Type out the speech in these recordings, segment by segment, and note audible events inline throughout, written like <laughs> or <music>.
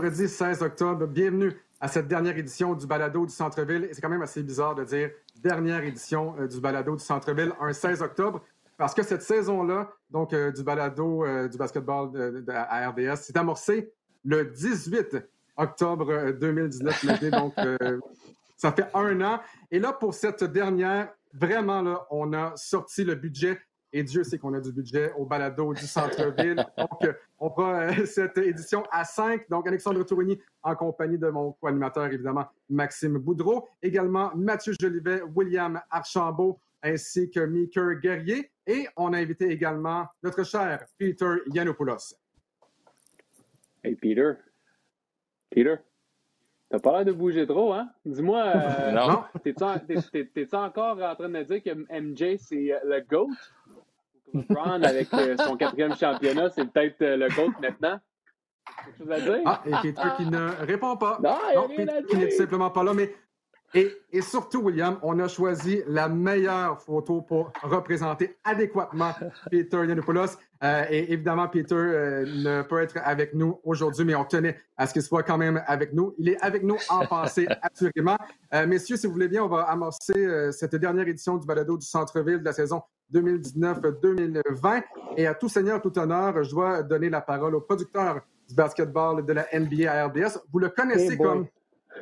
Bon vendredi 16 octobre. Bienvenue à cette dernière édition du Balado du Centre-Ville. C'est quand même assez bizarre de dire dernière édition euh, du Balado du Centre-Ville, un 16 octobre, parce que cette saison-là, donc euh, du Balado euh, du basketball à RDS, s'est amorcée le 18 octobre 2019. donc, ça fait un an. Et là, pour cette dernière, vraiment, là, on a sorti le budget et Dieu sait qu'on a du budget au balado du centre-ville. <laughs> Donc, euh, on fera euh, cette édition à 5. Donc, Alexandre Tourigny en compagnie de mon co-animateur, évidemment, Maxime Boudreau. Également, Mathieu Jolivet, William Archambault, ainsi que Meeker Guerrier. Et on a invité également notre cher Peter Yanopoulos. Hey, Peter. Peter. T'as pas l'air de bouger trop, hein? Dis-moi, euh, non. t'es-tu encore en train de me dire que MJ, c'est le GOAT? LeBron, avec euh, son quatrième championnat, c'est peut-être euh, le GOAT maintenant? Quelque chose à dire? Ah, et Peter qui ne répond pas. Non, non Peter qui n'est tout simplement pas là, mais et, et, surtout, William, on a choisi la meilleure photo pour représenter adéquatement Peter Yanopoulos. Euh, et évidemment, Peter euh, ne peut être avec nous aujourd'hui, mais on tenait à ce qu'il soit quand même avec nous. Il est avec nous en pensée, <laughs> assurément. Euh, messieurs, si vous voulez bien, on va amorcer cette dernière édition du balado du Centre-Ville de la saison 2019-2020. Et à tout seigneur, tout honneur, je dois donner la parole au producteur du basketball de la NBA à RDS. Vous le connaissez comme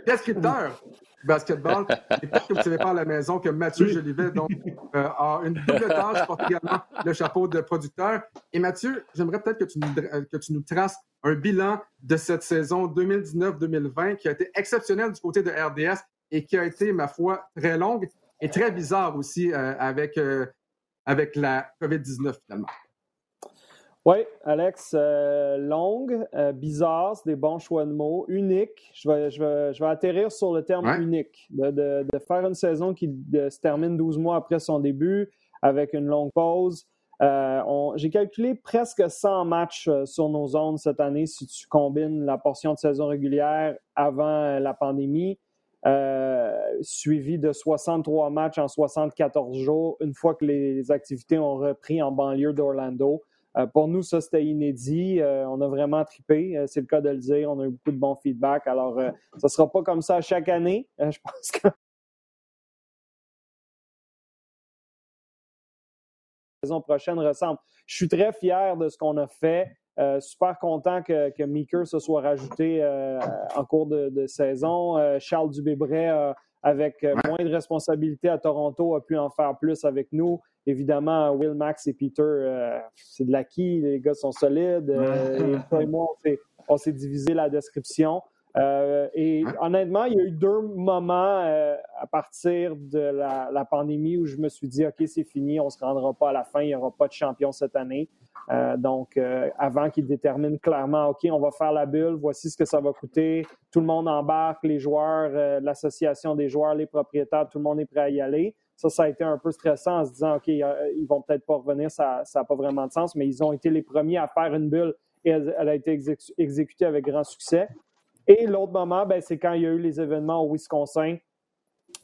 descripteur basketball. Et peut-être que vous ne savez pas à la maison que Mathieu Jolivet donc, euh, a une double tâche, porte également le chapeau de producteur. Et Mathieu, j'aimerais peut-être que, tu nous, euh, que tu nous traces un bilan de cette saison 2019-2020 qui a été exceptionnelle du côté de RDS et qui a été, ma foi, très longue et très bizarre aussi euh, avec, avec la COVID-19 finalement. Oui, Alex, euh, longue, euh, bizarre, c'est des bons choix de mots, unique. Je vais, je vais, je vais atterrir sur le terme unique, de, de, de, faire une saison qui se termine 12 mois après son début avec une longue pause. Euh, J'ai calculé presque 100 matchs sur nos zones cette année si tu combines la portion de saison régulière avant la pandémie. Euh, suivi de 63 matchs en 74 jours, une fois que les activités ont repris en banlieue d'Orlando. Euh, pour nous, ça, c'était inédit. Euh, on a vraiment trippé. Euh, c'est le cas de le dire. On a eu beaucoup de bons feedbacks. Alors, ça ne sera pas comme ça chaque année. je pense que <laughs> la saison prochaine ressemble. Je suis très fier de ce qu'on a fait. Super content que, que Meeker se soit rajouté en cours de, saison. Charles Dubébret, avec moins de responsabilités à Toronto, a pu en faire plus avec nous. Évidemment, Will, Max et Peter, euh, c'est de l'acquis. Les gars sont solides. Euh, et moi, on s'est divisé la description. Euh, et honnêtement, il y a eu deux moments à partir de la, pandémie où je me suis dit, OK, c'est fini, on ne se rendra pas à la fin, il n'y aura pas de champion cette année. donc, avant qu'ils déterminent clairement, OK, on va faire la bulle, voici ce que ça va coûter, tout le monde embarque, les joueurs, l'association des joueurs, les propriétaires, tout le monde est prêt à y aller. Ça, ça a été un peu stressant en se disant, OK, ils vont peut-être pas revenir, ça n'a pas vraiment de sens, mais ils ont été les premiers à faire une bulle et elle, a été exécutée avec grand succès. Et l'autre moment, ben, c'est quand il y a eu les événements au Wisconsin.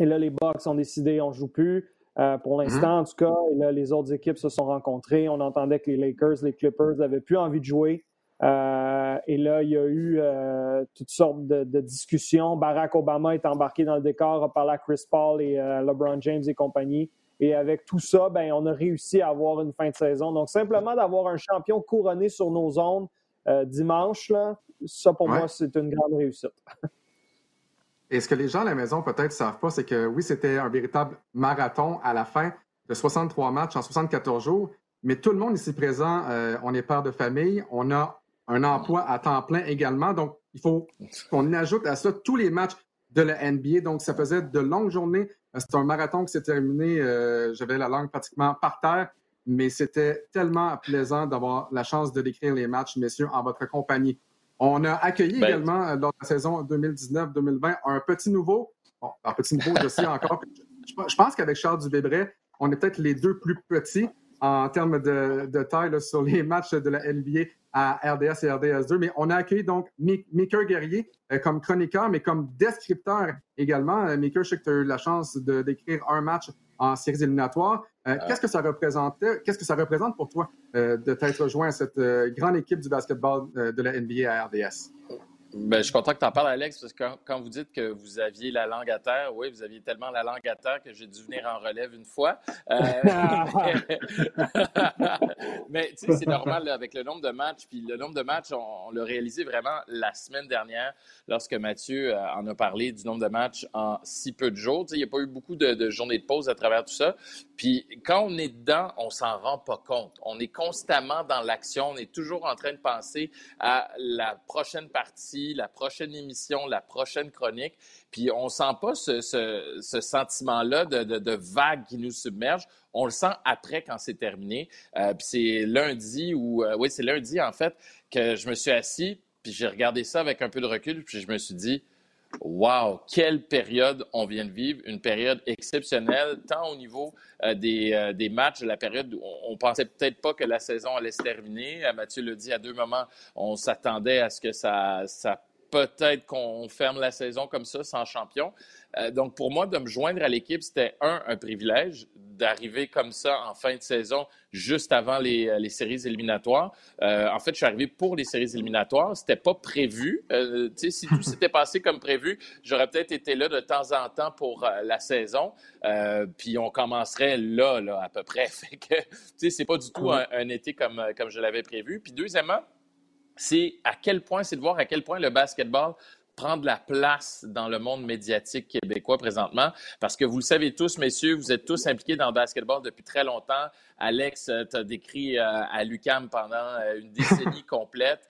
Et là, les Bucks ont décidé, on ne joue plus. Euh, pour l'instant, en tout cas, et là, les autres équipes se sont rencontrées. On entendait que les Lakers, les Clippers n'avaient plus envie de jouer. Euh, et là, il y a eu euh, toutes sortes de, discussions. Barack Obama est embarqué dans le décor, a parlé à Chris Paul et LeBron James et compagnie. Et avec tout ça, ben, on a réussi à avoir une fin de saison. Donc, simplement d'avoir un champion couronné sur nos zones dimanche, là, ça pour moi, c'est une grande réussite. <laughs> Et ce que les gens à la maison peut-être ne savent pas, c'est que oui, c'était un véritable marathon à la fin de 63 matchs en 74 jours, mais tout le monde ici présent, on est père de famille, on a un emploi à temps plein également. Donc, il faut qu'on ajoute à ça tous les matchs de la NBA. Donc, ça faisait de longues journées. Euh, c'est un marathon qui s'est terminé. Euh, j'avais la langue pratiquement par terre, mais c'était tellement plaisant d'avoir la chance de décrire les matchs, messieurs, en votre compagnie. On a accueilli ben, également, euh, lors de la saison 2019-2020, un petit nouveau. Bon, un petit nouveau, je sais encore. Je, pense qu'avec Charles Dubébret, on est peut-être les deux plus petits en termes de, taille sur les matchs de la NBA à RDS et RDS2. Mais on a accueilli donc Maker Guerrier euh, comme chroniqueur, mais comme descripteur également. Euh, Maker, je sais que tu as eu la chance de décrire un match en séries éliminatoires. Qu'est-ce que ça représentait, qu'est-ce que ça représente pour toi de t'être rejoint à cette grande équipe du basketball de la NBA à RDS? Ben, je suis content que tu en parles, Alex, parce que quand, vous dites que vous aviez la langue à terre, oui, vous aviez tellement la langue à terre que j'ai dû venir en relève une fois. Euh, <laughs> mais tu sais, c'est normal avec le nombre de matchs. Puis le nombre de matchs, on, l'a réalisé vraiment la semaine dernière lorsque Mathieu euh, en a parlé du nombre de matchs en si peu de jours. Tu sais, il n'y a pas eu beaucoup de, de, journées de pause à travers tout ça. Puis quand on est dedans, on s'en rend pas compte. On est constamment dans l'action. On est toujours en train de penser à la prochaine partie la prochaine émission, la prochaine chronique. Puis on sent pas ce, sentiment-là de, vague qui nous submerge. On le sent après quand c'est terminé. Euh, puis c'est lundi ou euh, oui, c'est lundi en fait que je me suis assis puis j'ai regardé ça avec un peu de recul puis je me suis dit Wow, quelle période on vient de vivre, une période exceptionnelle, tant au niveau euh, des, des, matchs, la période où on, pensait peut-être pas que la saison allait se terminer. Mathieu l'a dit à deux moments, on s'attendait à ce que ça, ça peut-être qu'on ferme la saison comme ça sans champion. Euh, donc, pour moi, de me joindre à l'équipe, c'était un, un privilège d'arriver comme ça en fin de saison, juste avant les, euh, les séries éliminatoires. Euh, en fait, je suis arrivé pour les séries éliminatoires. C'était pas prévu. Euh, si tout <laughs> s'était passé comme prévu, j'aurais peut-être été là de temps en temps pour la saison. puis on commencerait là, là, à peu près. <laughs> Fait que, tu sais, c'est pas du tout un, un été comme, comme je l'avais prévu. Puis deuxièmement, c'est à quel point, c'est de voir à quel point le basketball prendre la place dans le monde médiatique québécois présentement, parce que vous le savez tous, messieurs, vous êtes tous impliqués dans le basketball depuis très longtemps. Alex, euh, tu as décrit euh, à l'UCAM pendant euh, une décennie <laughs> complète.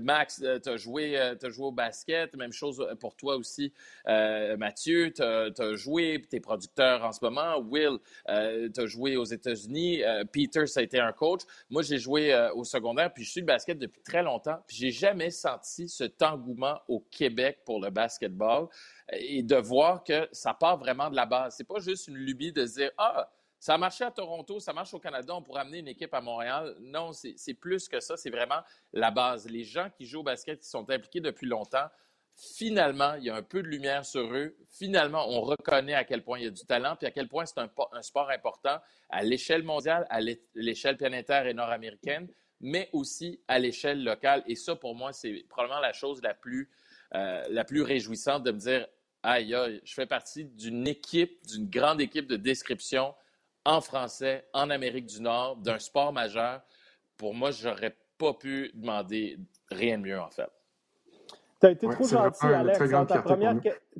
Max, tu as, joué, as joué au basket. Même chose pour toi aussi, Mathieu. Tu as, joué, tu es producteur en ce moment. Will, tu as joué aux États-Unis. Peter, ça a été un coach. Moi, j'ai joué au secondaire, puis je suis le basket depuis très longtemps. Puis j'ai jamais senti cet engouement au Québec pour le basketball et de voir que ça part vraiment de la base. C'est pas juste une lubie de dire ah ça a marché à Toronto, ça marche au Canada, on pourrait amener une équipe à Montréal. Non, c'est plus que ça, c'est vraiment la base. Les gens qui jouent au basket, qui sont impliqués depuis longtemps, finalement, il y a un peu de lumière sur eux. Finalement, on reconnaît à quel point il y a du talent, puis à quel point c'est un, sport important à l'échelle mondiale, à l'échelle planétaire et nord-américaine, mais aussi à l'échelle locale. Et ça, pour moi, c'est probablement la chose la plus, euh, la plus réjouissante de me dire, aïe, aïe, je fais partie d'une équipe, d'une grande équipe de description en français, en Amérique du Nord, d'un sport majeur, pour moi, j'aurais pas pu demander rien de mieux, en fait. Tu as été trop gentil, Alex. Ta première,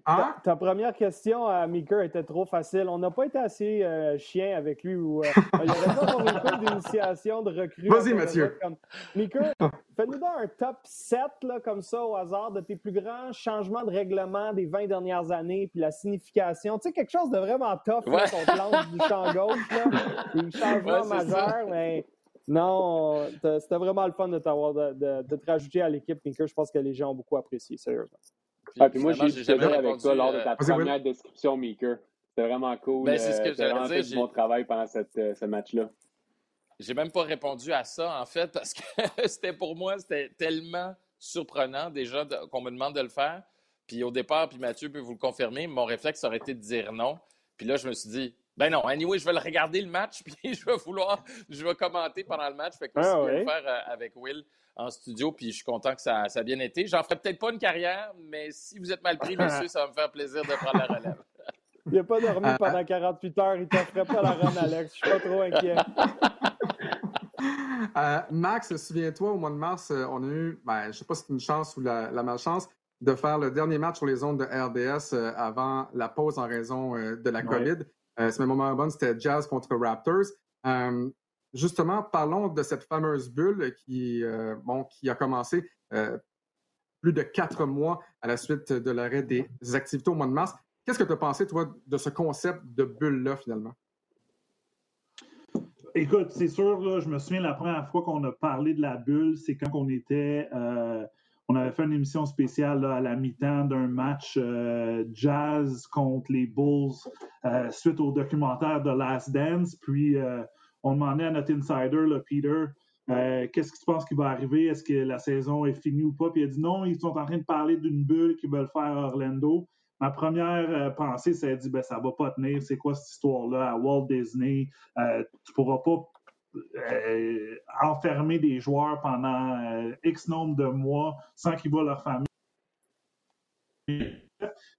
hein? ta, première, question à Meeker était trop facile. On n'a pas été assez euh, chien avec lui. Ou, euh, il y avait pas avoir une d'initiation de recrue. Vas-y, Mathieu. Meeker, fais-nous un top 7 là, comme ça au hasard de tes plus grands changements de règlement des 20 dernières années, puis la signification. Tu sais, quelque chose de vraiment tough ouais. qu'on lance du champ gauche. Là, <laughs> des changements majeurs, mais non, c'était vraiment le fun de t'avoir de, te rajouter à l'équipe, Pinker. Je pense que les gens ont beaucoup apprécié, sérieusement. Ah, puis moi, j'ai été avec toi lors de ta euh, première description, Maker. C'était vraiment cool. Ben, c'est ce que euh, j'allais dire. Mon travail pendant cette, euh, ce match-là. J'ai même pas répondu à ça, en fait, parce que <laughs> c'était pour moi, c'était tellement surprenant déjà qu'on me demande de le faire. Puis au départ, puis Mathieu peut vous le confirmer, mon réflexe aurait été de dire non. Puis là, je me suis dit, ben non, anyway, je vais le regarder le match, <laughs> puis je vais vouloir, je vais commenter pendant le match. Fait que ah, je vais le faire euh, avec Will en studio, puis je suis content que ça, ça a bien été. J'en ferai peut-être pas une carrière, mais si vous êtes mal pris, <laughs> messieurs, ça va me faire plaisir de prendre la relève. <laughs> Il n'a pas dormi pendant 48 heures, il ne ferait pas la run, Alex. Je suis pas trop inquiet. Euh, Max, souviens-toi, au mois de mars, euh, on a eu, ben, je ne sais pas si c'est une chance ou la, malchance, de faire le dernier match sur les ondes de RDS avant la pause en raison de la COVID. Euh, c'était Jazz contre Raptors. Euh, justement, parlons de cette fameuse bulle qui, euh, bon, qui a commencé plus de quatre mois à la suite de l'arrêt des activités au mois de mars. Qu'est-ce que tu as pensé, toi, de ce concept de bulle-là, finalement? Écoute, c'est sûr, je me souviens la première fois qu'on a parlé de la bulle, c'est quand on était on avait fait une émission spéciale à la mi-temps d'un match euh, jazz contre les Bulls euh, suite au documentaire de Last Dance. Puis euh, on demandait à notre insider, Peter, qu'est-ce que tu penses qui va arriver? Est-ce que la saison est finie ou pas? Puis il a dit non, ils sont en train de parler d'une bulle qu'ils veulent faire à Orlando. ma première pensée, c'est dit ben, ça va pas tenir. C'est quoi cette histoire-là à Walt Disney? tu pourras pas enfermer des joueurs pendant X nombre de mois sans qu'ils voient leur famille.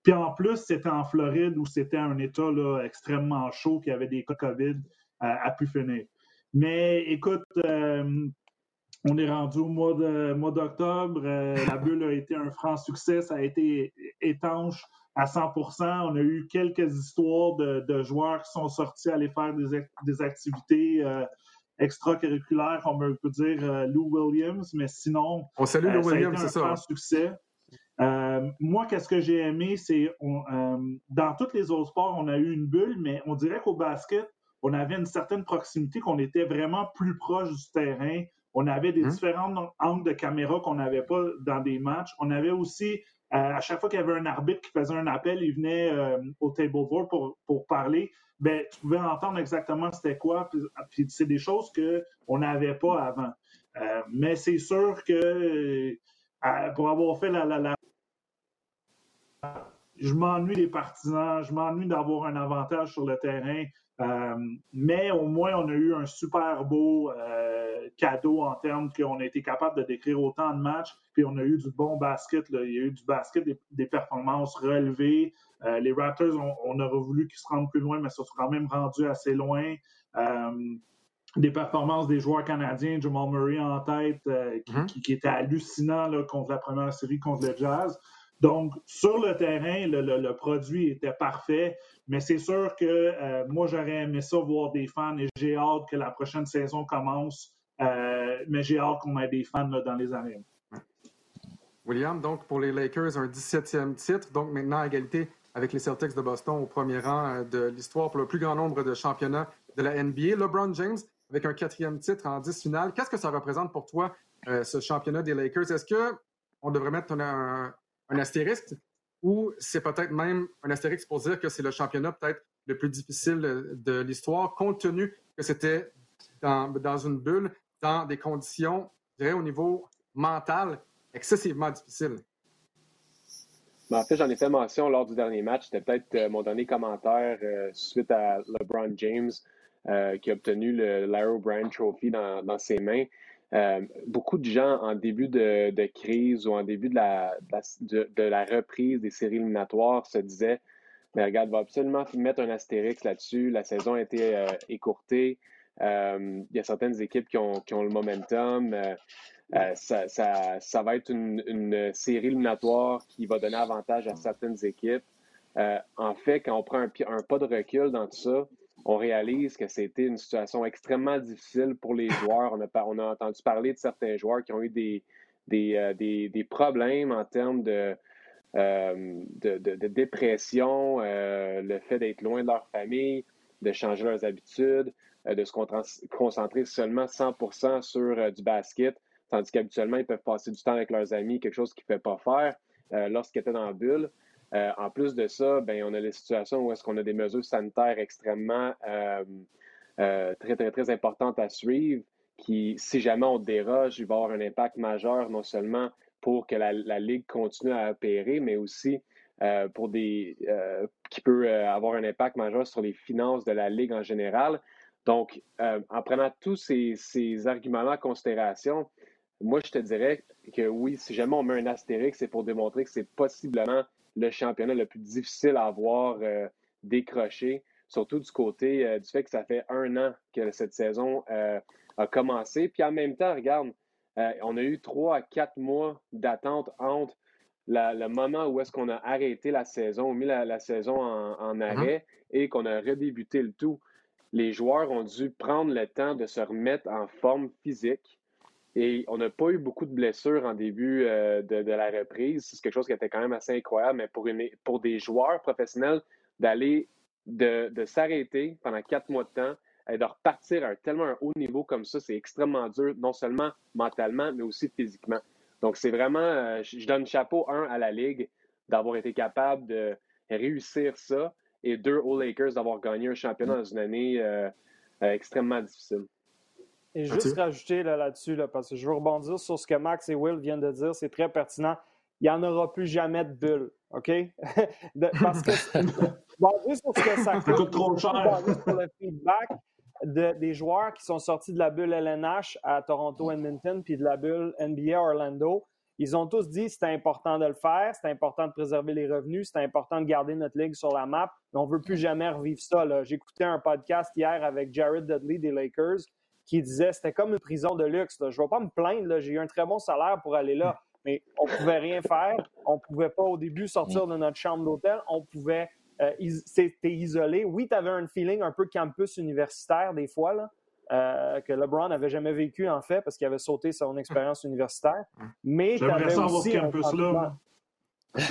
Puis en plus, c'était en Floride où c'était un État là, extrêmement chaud, qui avait des cas COVID à, pu finir. Mais écoute, euh, on est rendu au mois, mois d'octobre. Euh, la bulle a été un franc succès. Ça a été étanche à 100% On a eu quelques histoires de, joueurs qui sont sortis aller faire des, activités euh, extracurriculaires, on peut dire Lou Williams, mais sinon, on salue Lou Williams, c'est ça. Un franc succès. Euh, moi, qu'est-ce que j'ai aimé, c'est euh, dans tous les autres sports, on a eu une bulle, mais on dirait qu'au basket, on avait une certaine proximité, qu'on était vraiment plus proche du terrain. On avait des hum. différents angles de caméra qu'on n'avait pas dans des matchs. On avait aussi, euh, à chaque fois qu'il y avait un arbitre qui faisait un appel, il venait au table board pour, pour parler. Ben, tu pouvais entendre exactement c'était quoi. Puis, c'est des choses qu'on n'avait pas avant. mais c'est sûr que pour avoir fait la, je m'ennuie des partisans, je m'ennuie d'avoir un avantage sur le terrain, euh, mais au moins on a eu un super beau euh, cadeau en termes qu'on a été capable de décrire autant de matchs, puis on a eu du bon basket, il y a eu du basket, des, performances relevées. Euh, les Raptors, on, aurait voulu qu'ils se rendent plus loin, mais ça se sont quand même rendus assez loin des performances des joueurs canadiens, Jamal Murray en tête, qui, mm-hmm. qui, était hallucinant contre la première série contre le Jazz. Donc, sur le terrain, le, produit était parfait, mais c'est sûr que euh, moi, j'aurais aimé ça voir des fans et j'ai hâte que la prochaine saison commence, euh, mais j'ai hâte qu'on ait des fans dans les arènes. William, donc pour les Lakers, un 17e titre, donc maintenant à égalité avec les Celtics de Boston au premier rang euh, de l'histoire pour le plus grand nombre de championnats de la NBA. LeBron James avec un quatrième titre en 10 finales. Qu'est-ce que ça représente pour toi, ce championnat des Lakers? Est-ce qu'on devrait mettre un astérisque ou c'est peut-être même un astérisque pour dire que c'est le championnat peut-être le plus difficile de l'histoire, compte tenu que c'était dans, une bulle, dans des conditions, je dirais, au niveau mental, excessivement difficiles. Ben, en fait, j'en ai fait mention lors du dernier match. C'était peut-être euh, mon dernier commentaire euh, suite à LeBron James euh, qui a obtenu le Larry Brand Trophy dans ses mains. Euh, beaucoup de gens en début de, crise ou en début de la, de, la, reprise des séries éliminatoires se disaient Mais regarde, va absolument mettre un astérix là-dessus. La saison a été euh, écourtée. Euh, il y a certaines équipes qui ont, le momentum. Ça, va être une, série éliminatoire qui va donner avantage à certaines équipes. en fait, quand on prend un, un pas de recul dans tout ça, on réalise que c'était une situation extrêmement difficile pour les <laughs> joueurs. On a, on a entendu parler de certains joueurs qui ont eu des, des, euh, problèmes en termes de, euh, de, dépression, euh, le fait d'être loin de leur famille, de changer leurs habitudes, de se concentrer seulement 100% sur du basket, tandis qu'habituellement, ils peuvent passer du temps avec leurs amis, quelque chose qu'ils ne peuvent pas faire lorsqu'ils étaient dans la bulle. Euh, en plus de ça, ben, on a les situations où est-ce qu'on a des mesures sanitaires extrêmement euh, euh, très, très, très importantes à suivre qui, si jamais on déroge, il va avoir un impact majeur non seulement pour que la, Ligue continue à opérer, mais aussi pour des qui peut avoir un impact majeur sur les finances de la Ligue en général. Donc, en prenant tous ces, ces arguments-là en considération, moi, je te dirais que oui, si jamais on met un astérix, c'est pour démontrer que c'est possiblement le championnat le plus difficile à avoir euh, décroché, surtout du côté euh, du fait que ça fait un an que cette saison euh, a commencé. Puis en même temps, regarde, on a eu trois à quatre mois d'attente entre le moment où est-ce qu'on a arrêté la saison, mis la, saison en, mm-hmm. arrêt et qu'on a redébuté le tout. Les joueurs ont dû prendre le temps de se remettre en forme physique et on n'a pas eu beaucoup de blessures en début euh, de, la reprise. C'est quelque chose qui était quand même assez incroyable, mais pour, une, pour des joueurs professionnels, d'aller, de, s'arrêter pendant quatre mois de temps et de repartir à tellement un haut niveau comme ça, c'est extrêmement dur, non seulement mentalement, mais aussi physiquement. Donc, c'est vraiment, euh, je donne chapeau, un, à la Ligue d'avoir été capable de réussir ça, et deux, aux Lakers d'avoir gagné un championnat dans une année euh, extrêmement difficile. Et juste rajouter là-dessus, là, parce que je veux rebondir sur ce que Max et Will viennent de dire, c'est très pertinent. il n'y en aura plus jamais de bulle. OK? <laughs> parce que, <laughs> basé sur ce que ça coûte, trop cher. sur le feedback des joueurs qui sont sortis de la bulle LNH à Toronto, Edmonton, puis de la bulle NBA Orlando, ils ont tous dit que c'était important de le faire, c'était important de préserver les revenus, c'était important de garder notre ligue sur la map, mais on ne veut plus jamais revivre ça. J'écoutais un podcast hier avec Jared Dudley des Lakers qui disait que c'était comme une prison de luxe. Je ne vais pas me plaindre, j'ai eu un très bon salaire pour aller là, <laughs> mais on ne pouvait rien faire. On ne pouvait pas au début sortir de notre chambre d'hôtel. On pouvait. Euh, c'était isolé. Oui, tu avais un feeling un peu campus universitaire des fois, là, euh, que LeBron n'avait jamais vécu, en fait, parce qu'il avait sauté son <laughs> expérience universitaire. Mais tu avais aussi. Ce campus-là.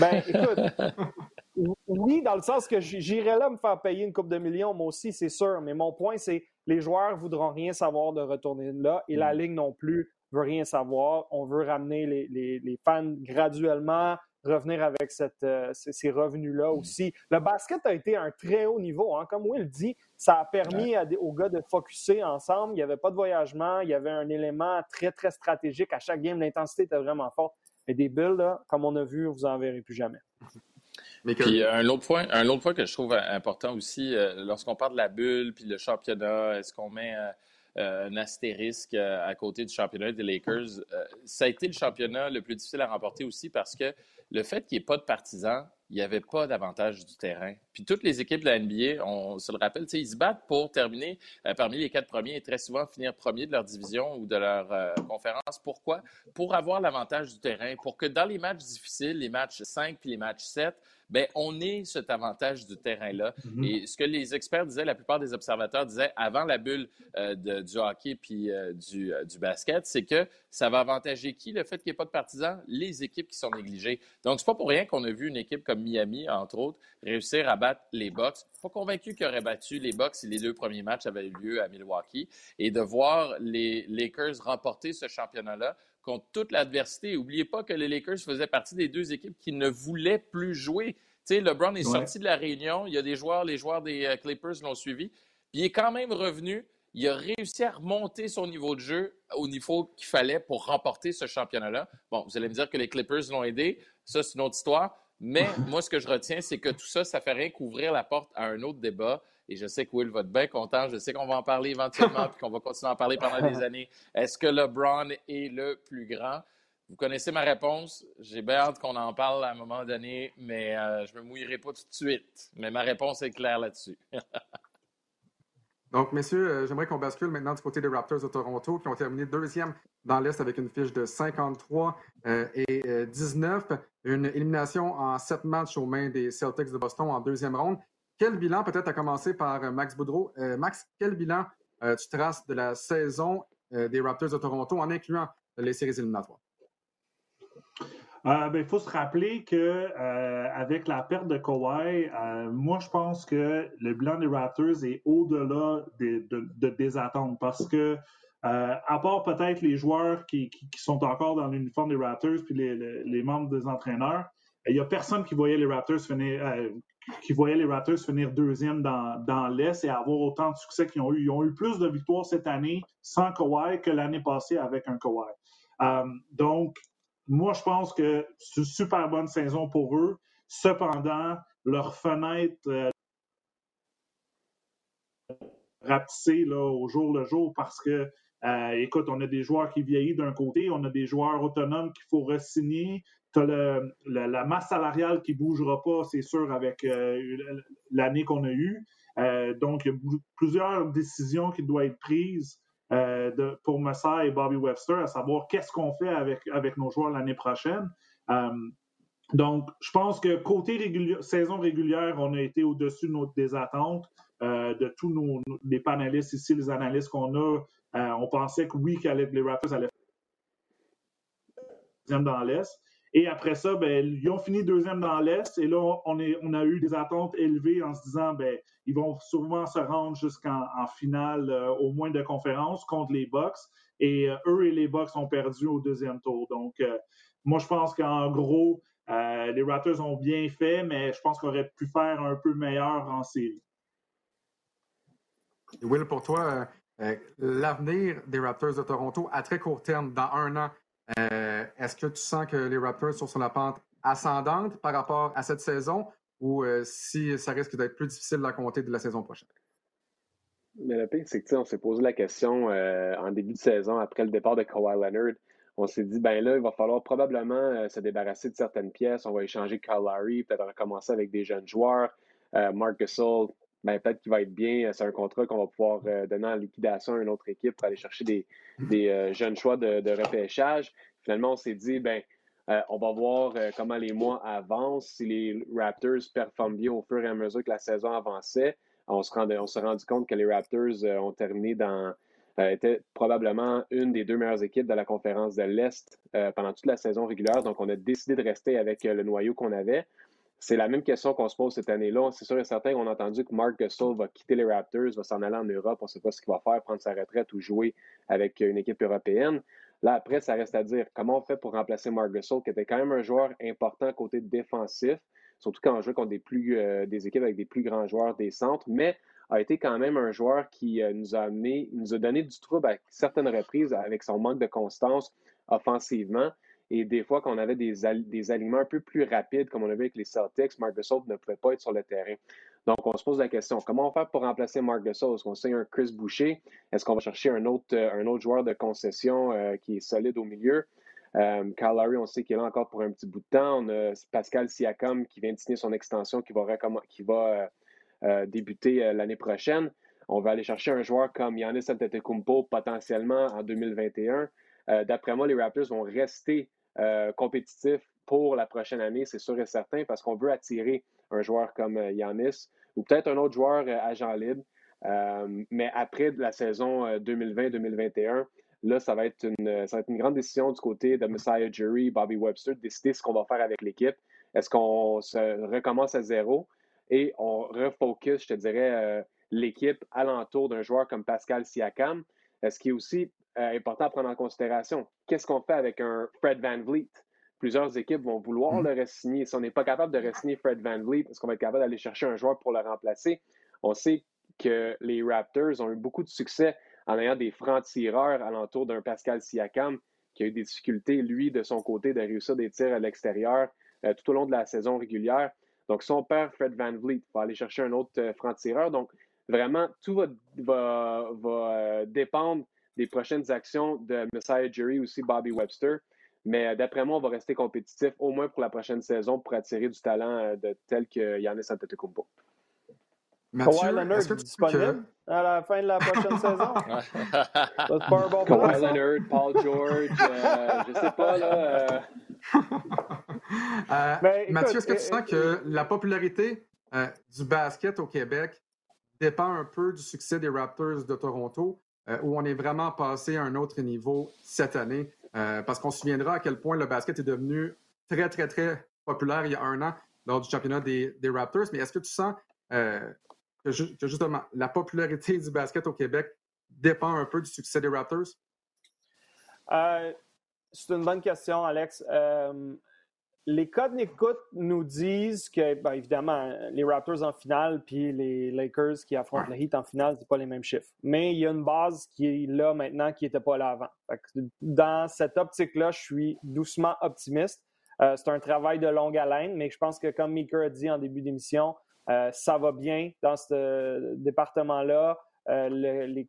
Ben, écoute, <laughs> oui, dans le sens que j'irais là me faire payer une coupe de millions, moi aussi, c'est sûr. Mais mon point, c'est les joueurs ne voudront rien savoir de retourner là et la mm. Ligue non plus veut rien savoir. On veut ramener les, fans graduellement, revenir avec cette, euh, ces, revenus-là mm. aussi. Le basket a été un très haut niveau. Hein. Comme Will dit, ça a permis aux gars de focuser ensemble. Il n'y avait pas de voyagement. Il y avait un élément très, très stratégique. À chaque game, l'intensité était vraiment forte. Mais des builds, comme on a vu, vous n'en verrez plus jamais. <laughs> Puis un autre point, un autre point que je trouve important aussi, euh, lorsqu'on parle de la bulle puis le championnat, est-ce qu'on met euh, euh, un astérisque à côté du championnat des Lakers? ça a été le championnat le plus difficile à remporter aussi parce que le fait qu'il n'y ait pas de partisans, il n'y avait pas d'avantage du terrain. Puis toutes les équipes de la NBA, on se le rappelle, ils se battent pour terminer parmi les quatre premiers et très souvent finir premier de leur division ou de leur conférence. Pourquoi? Pour avoir l'avantage du terrain, pour que dans les matchs difficiles, les matchs 5 puis les matchs 7, ben on est cet avantage du terrain-là. Mhm. Et ce que les experts disaient, la plupart des observateurs disaient avant la bulle euh, du hockey puis euh, du, euh, du, basket, c'est que ça va avantager qui le fait qu'il n'y ait pas de partisans? Les équipes qui sont négligées. Donc, c'est pas pour rien qu'on a vu une équipe comme Miami, entre autres, réussir à battre les Bucks. Pas convaincu qu'ils auraient battu les Bucks si les deux premiers matchs avaient eu lieu à Milwaukee. Et de voir les Lakers remporter ce championnat-là contre toute l'adversité. N'oubliez pas que les Lakers faisaient partie des deux équipes qui ne voulaient plus jouer. Tu sais, LeBron est sorti de la réunion. Il y a des joueurs, les joueurs des euh, Clippers l'ont suivi. Puis il est quand même revenu. Il a réussi à remonter son niveau de jeu au niveau qu'il fallait pour remporter ce championnat-là. Bon, vous allez me dire que les Clippers l'ont aidé. Ça, c'est une autre histoire. Mais moi, ce que je retiens, c'est que tout ça, ça fait rien qu'ouvrir la porte à un autre débat. Et je sais que Will va être bien content. Je sais qu'on va en parler éventuellement <laughs> et qu'on va continuer à en parler pendant des années. Est-ce que LeBron est le plus grand? Vous connaissez ma réponse. J'ai bien hâte qu'on en parle à un moment donné, mais euh, je ne me mouillerai pas tout de suite. Mais ma réponse est claire là-dessus. <laughs> Donc, messieurs, euh, j'aimerais qu'on bascule maintenant du côté des Raptors de Toronto, qui ont terminé deuxième dans l'Est avec une fiche de 53 euh, et 19. Une élimination en sept matchs aux mains des Celtics de Boston en deuxième ronde. Quel bilan, peut-être à commencer par euh, Max Boudreau. Euh, Max, quel bilan euh, tu traces de la saison des Raptors de Toronto en incluant les séries éliminatoires? Ben, il faut se rappeler qu'avec la perte de Kawhi, moi je pense que le bilan des Raptors est au-delà des attentes parce que à part peut-être les joueurs qui, sont encore dans l'uniforme des Raptors puis les, membres des entraîneurs, il n'y a personne qui voyait les Raptors finir, qui voyaient les Raptors finir deuxième dans, dans l'Est et avoir autant de succès qu'ils ont eu. Ils ont eu plus de victoires cette année sans Kawhi que l'année passée avec un Kawhi. Euh, donc, moi, je pense que c'est une super bonne saison pour eux. Cependant, leur fenêtre euh, rapetissée là, au jour le jour parce que, euh, écoute, on a des joueurs qui vieillissent d'un côté, on a des joueurs autonomes qu'il faut re-signer, la masse salariale qui ne bougera pas, c'est sûr, avec euh, l'année qu'on a eue. Euh, donc, il y a plusieurs décisions qui doivent être prises de, pour Massa et Bobby Webster, à savoir qu'est-ce qu'on fait avec, nos joueurs l'année prochaine. donc, je pense que côté saison régulière, on a été au-dessus de des attentes de tous nos, les panélistes ici, les analystes qu'on a. on pensait que oui, que les Raptors allaient dans l'Est. Et après ça, ben, ils ont fini deuxième dans l'Est. Et là, on, a eu des attentes élevées en se disant, ben, ils vont sûrement se rendre jusqu'en finale, euh, au moins de conférence, contre les Bucks. Et euh, eux et les Bucks ont perdu au deuxième tour. Donc, euh, moi, je pense qu'en gros, les Raptors ont bien fait, mais je pense qu'on aurait pu faire un peu meilleur en série. Will, pour toi, l'avenir des Raptors de Toronto à très court terme, dans un an, euh, est-ce que tu sens que les Raptors sont sur la pente ascendante par rapport à cette saison ou si ça risque d'être plus difficile à compter de la saison prochaine? Mais le pire, c'est que on s'est posé la question en début de saison, après le départ de Kawhi Leonard. On s'est dit, ben là, il va falloir probablement se débarrasser de certaines pièces. On va échanger Kyle peut-être recommencer avec des jeunes joueurs. Mark Gasol, ben, peut-être qu'il va être bien. C'est un contrat qu'on va pouvoir donner en liquidation à une autre équipe pour aller chercher des, des jeunes choix de, repêchage. Finalement, on s'est dit, ben, on va voir comment les mois avancent, si les Raptors performent bien au fur et à mesure que la saison avançait. On se on s'est rendu compte que les Raptors ont terminé dans, était probablement une des deux meilleures équipes de la conférence de l'Est pendant toute la saison régulière. Donc, on a décidé de rester avec le noyau qu'on avait. C'est la même question qu'on se pose cette année-là. C'est sûr et certain qu'on a entendu que Mark Gasol va quitter les Raptors, va s'en aller en Europe. On ne sait pas ce qu'il va faire, prendre sa retraite ou jouer avec une équipe européenne. Là, après, ça reste à dire comment on fait pour remplacer Mark Gasol, qui était quand même un joueur important côté défensif, surtout quand on joue contre des, plus, euh, des équipes avec des plus grands joueurs des centres, mais a été quand même un joueur qui euh, nous a amené, nous a donné du trouble à certaines reprises avec son manque de constance offensivement. Et des fois, quand on avait des, aliments un peu plus rapides, comme on a vu avec les Celtics, Marc Gasol ne pouvait pas être sur le terrain. Donc, on se pose la question, comment on fait pour remplacer Marc Gasol? Est-ce qu'on signe un Chris Boucher? Est-ce qu'on va chercher un autre, euh, un autre joueur de concession euh, qui est solide au milieu? Euh, Kyle Lowry, on sait qu'il est là encore pour un petit bout de temps. On a Pascal Siakam qui vient de signer son extension qui va, qui va débuter l'année prochaine. On va aller chercher un joueur comme Yannis Antetokounmpo potentiellement en 2021. D'après moi, les Raptors vont rester euh, compétitif pour la prochaine année, c'est sûr et certain, parce qu'on veut attirer un joueur comme euh, Yanis ou peut-être un autre joueur euh, agent libre. mais après la saison 2020-2021, là, ça va, être une, grande décision du côté de Messiah Jury, Bobby Webster, de décider ce qu'on va faire avec l'équipe. Est-ce qu'on se recommence à zéro? Et on refocus, je te dirais, l'équipe alentour d'un joueur comme Pascal Siakam? Ce qui est aussi euh, important à prendre en considération. Qu'est-ce qu'on fait avec un Fred Van Vliet? Plusieurs équipes vont vouloir mm. le re-signer. Si on n'est pas capable de re-signer Fred Van Vliet, est-ce qu'on va être capable d'aller chercher un joueur pour le remplacer? On sait que les Raptors ont eu beaucoup de succès en ayant des francs-tireurs alentour d'un Pascal Siakam qui a eu des difficultés, lui, de son côté, de réussir des tirs à l'extérieur euh, tout au long de la saison régulière. Donc, son père, Fred Van Vliet, va aller chercher un autre euh, franc-tireur. Donc, vraiment, tout va, va, va dépendre des prochaines actions de Messiah Jury, aussi Bobby Webster. Mais euh, d'après moi, on va rester compétitif au moins pour la prochaine saison pour attirer du talent euh, de tel que Yannis Antetokounmpo. Kawhi Leonard est, disponible à la fin de la prochaine saison? <laughs> Kawhi Leonard, Paul George, euh, je sais pas, là. <laughs> Mathieu, est-ce que tu sens que la popularité du basket au Québec dépend un peu du succès des Raptors de Toronto? Euh, où on est vraiment passé à un autre niveau cette année. Euh, parce qu'on se souviendra à quel point le basket est devenu très, très, très populaire il y a un an lors du championnat des, Raptors. Mais est-ce que tu sens euh, que, justement la popularité du basket au Québec dépend un peu du succès des Raptors? c'est une bonne question, Alex les codes d'écoute nous disent que, ben, évidemment, les Raptors en finale puis les Lakers qui affrontent le Heat en finale, c'est pas les mêmes chiffres. Mais il y a une base qui est là maintenant qui n'était pas là avant. dans cette optique-là, je suis doucement optimiste. Euh, c'est un travail de longue haleine, mais je pense que, comme Meeker a dit en début d'émission, euh, ça va bien dans ce département-là. Euh,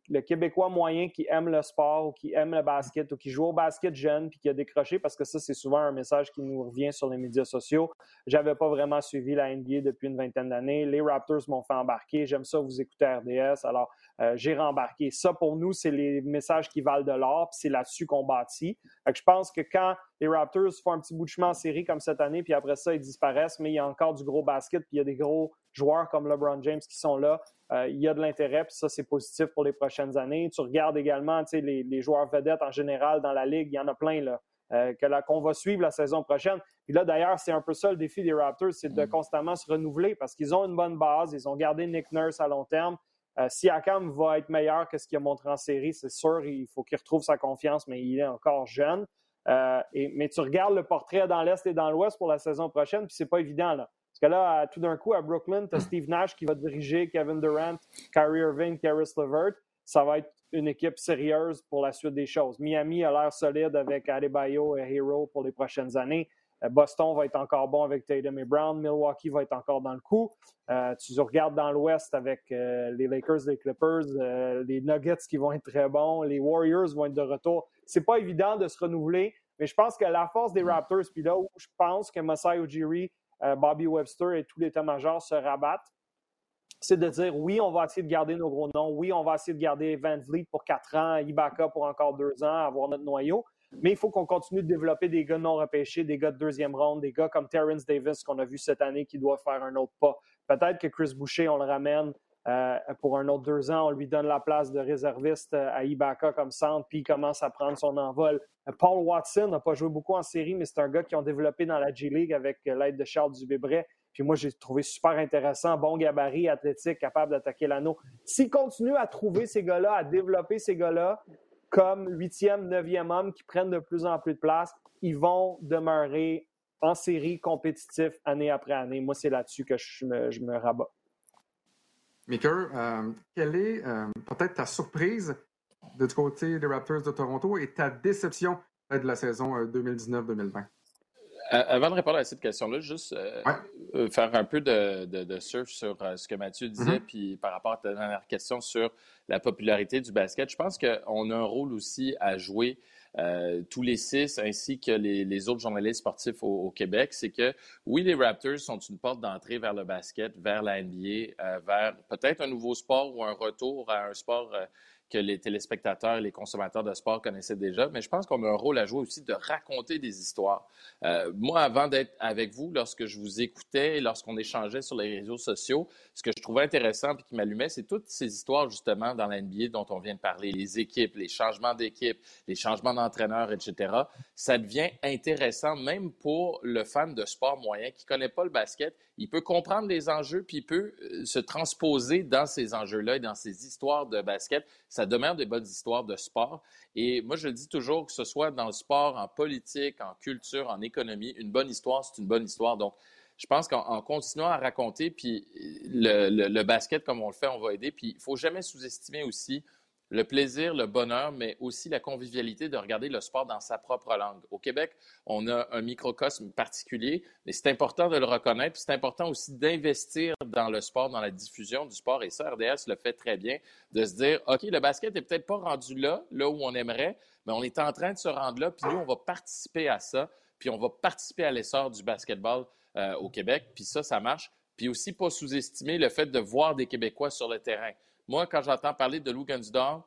le, Québécois moyen qui aime le sport ou qui aime le basket ou qui joue au basket jeune puis qui a décroché, parce que ça, c'est souvent un message qui nous revient sur les médias sociaux. J'avais pas vraiment suivi la NBA depuis une vingtaine d'années. Les Raptors m'ont fait embarquer. J'aime ça, vous écoutez RDS. Alors, euh, j'ai rembarqué. Ça, pour nous, c'est les messages qui valent de l'or, puis c'est là-dessus qu'on bâtit. je pense que quand les Raptors font un petit bout de chemin en série comme cette année, puis après ça, ils disparaissent, mais il y a encore du gros basket, puis il y a des gros joueurs comme LeBron James qui sont là. Euh, il y a de l'intérêt, puis ça, c'est positif pour les prochaines années. Tu regardes également les, les joueurs vedettes en général dans la Ligue, il y en a plein là. Euh, qu'on va suivre la saison prochaine. Puis là, d'ailleurs, c'est un peu ça le défi des Raptors, c'est de mm. constamment se renouveler parce qu'ils ont une bonne base, ils ont gardé Nick Nurse à long terme. Euh, si Akam va être meilleur que ce qu'il a montré en série, c'est sûr, il faut qu'il retrouve sa confiance, mais il est encore jeune. et, mais tu regardes le portrait dans l'Est et dans l'Ouest pour la saison prochaine, puis c'est pas évident. Là. Parce que là, tout d'un coup, à Brooklyn, tu as Steve Nash qui va diriger Kevin Durant, Kyrie Irving, Caris LeVert. Ça va être une équipe sérieuse pour la suite des choses. Miami a l'air solide avec Adebayo et Hero pour les prochaines années. Boston va être encore bon avec Tatum et Brown. Milwaukee va être encore dans le coup. tu regardes dans l'Ouest avec les Lakers, les Clippers, les Nuggets qui vont être très bons. Les Warriors vont être de retour. C'est pas évident de se renouveler, mais je pense que la force des Raptors, puis là où je pense que Masai Ujiri, Bobby Webster et tous les états-majors se rabattent, c'est de dire oui, on va essayer de garder nos gros noms, oui, on va essayer de garder Van Vliet pour quatre ans, Ibaka pour encore deux ans, avoir notre noyau. Mais il faut qu'on continue de développer des gars non repêchés, des gars de deuxième ronde, des gars comme Terrence Davis qu'on a vu cette année qui doit faire un autre pas. Peut-être que Chris Boucher, on le ramène euh, pour un autre deux ans, on lui donne la place de réserviste euh, à Ibaka comme centre, puis il commence à prendre son envol. Euh, Paul Watson n'a pas joué beaucoup en série, mais c'est un gars qui ont développé dans la G-League avec l'aide de Charles Dubébret. Puis moi, j'ai trouvé super intéressant, bon gabarit, athlétique, capable d'attaquer l'anneau. S'il continue à trouver ces gars-là, à développer ces gars-là comme huitième, neuvième homme qui prennent de plus en plus de place, ils vont demeurer en série compétitif année après année. Moi, c'est là-dessus que je me, je me rabats. Maker, euh, quelle est euh, peut-être ta surprise de du côté des Raptors de Toronto et ta déception de la saison 2019-2020? Euh, avant de répondre à cette question-là, juste euh, euh, faire un peu de, surf sur euh, ce que Mathieu disait, mm-hmm. puis par rapport à ta dernière question sur la popularité du basket. Je pense qu'on a un rôle aussi à jouer, tous les six, ainsi que les, autres journalistes sportifs au, Québec. C'est que oui, les Raptors sont une porte d'entrée vers le basket, vers la NBA, vers peut-être un nouveau sport ou un retour à un sport que les téléspectateurs et les consommateurs de sport connaissaient déjà, mais je pense qu'on a un rôle à jouer aussi de raconter des histoires. Euh, moi, avant d'être avec vous, lorsque je vous écoutais lorsqu'on échangeait sur les réseaux sociaux, ce que je trouvais intéressant et qui m'allumait, c'est toutes ces histoires justement dans la NBA dont on vient de parler, les équipes, les changements d'équipe, les changements d'entraîneurs, etc. Ça devient intéressant même pour le fan de sport moyen qui ne connaît pas le basket. Il peut comprendre les enjeux puis il peut euh, se transposer dans ces enjeux-là et dans ces histoires de basket ça demeure des bonnes histoires de sport. Et moi, je le dis toujours, que ce soit dans le sport, en politique, en culture, en économie, une bonne histoire, c'est une bonne histoire. Donc, je pense qu'en continuant à raconter, puis le, le, basket, comme on le fait, on va aider. Puis il faut jamais sous-estimer aussi le plaisir, le bonheur, mais aussi la convivialité de regarder le sport dans sa propre langue. Au Québec, on a un microcosme particulier, mais c'est important de le reconnaître. C'est important aussi d'investir dans le sport, dans la diffusion du sport. Et ça, RDS le fait très bien, de se dire, OK, le basket n'est peut-être pas rendu là, là où on aimerait, mais on est en train de se rendre là, puis nous, on va participer à ça, puis on va participer à l'essor du basketball euh, au Québec, puis ça, ça marche. Puis aussi, pas sous-estimer le fait de voir des Québécois sur le terrain. Moi, quand j'entends parler de Lou Gunsdor,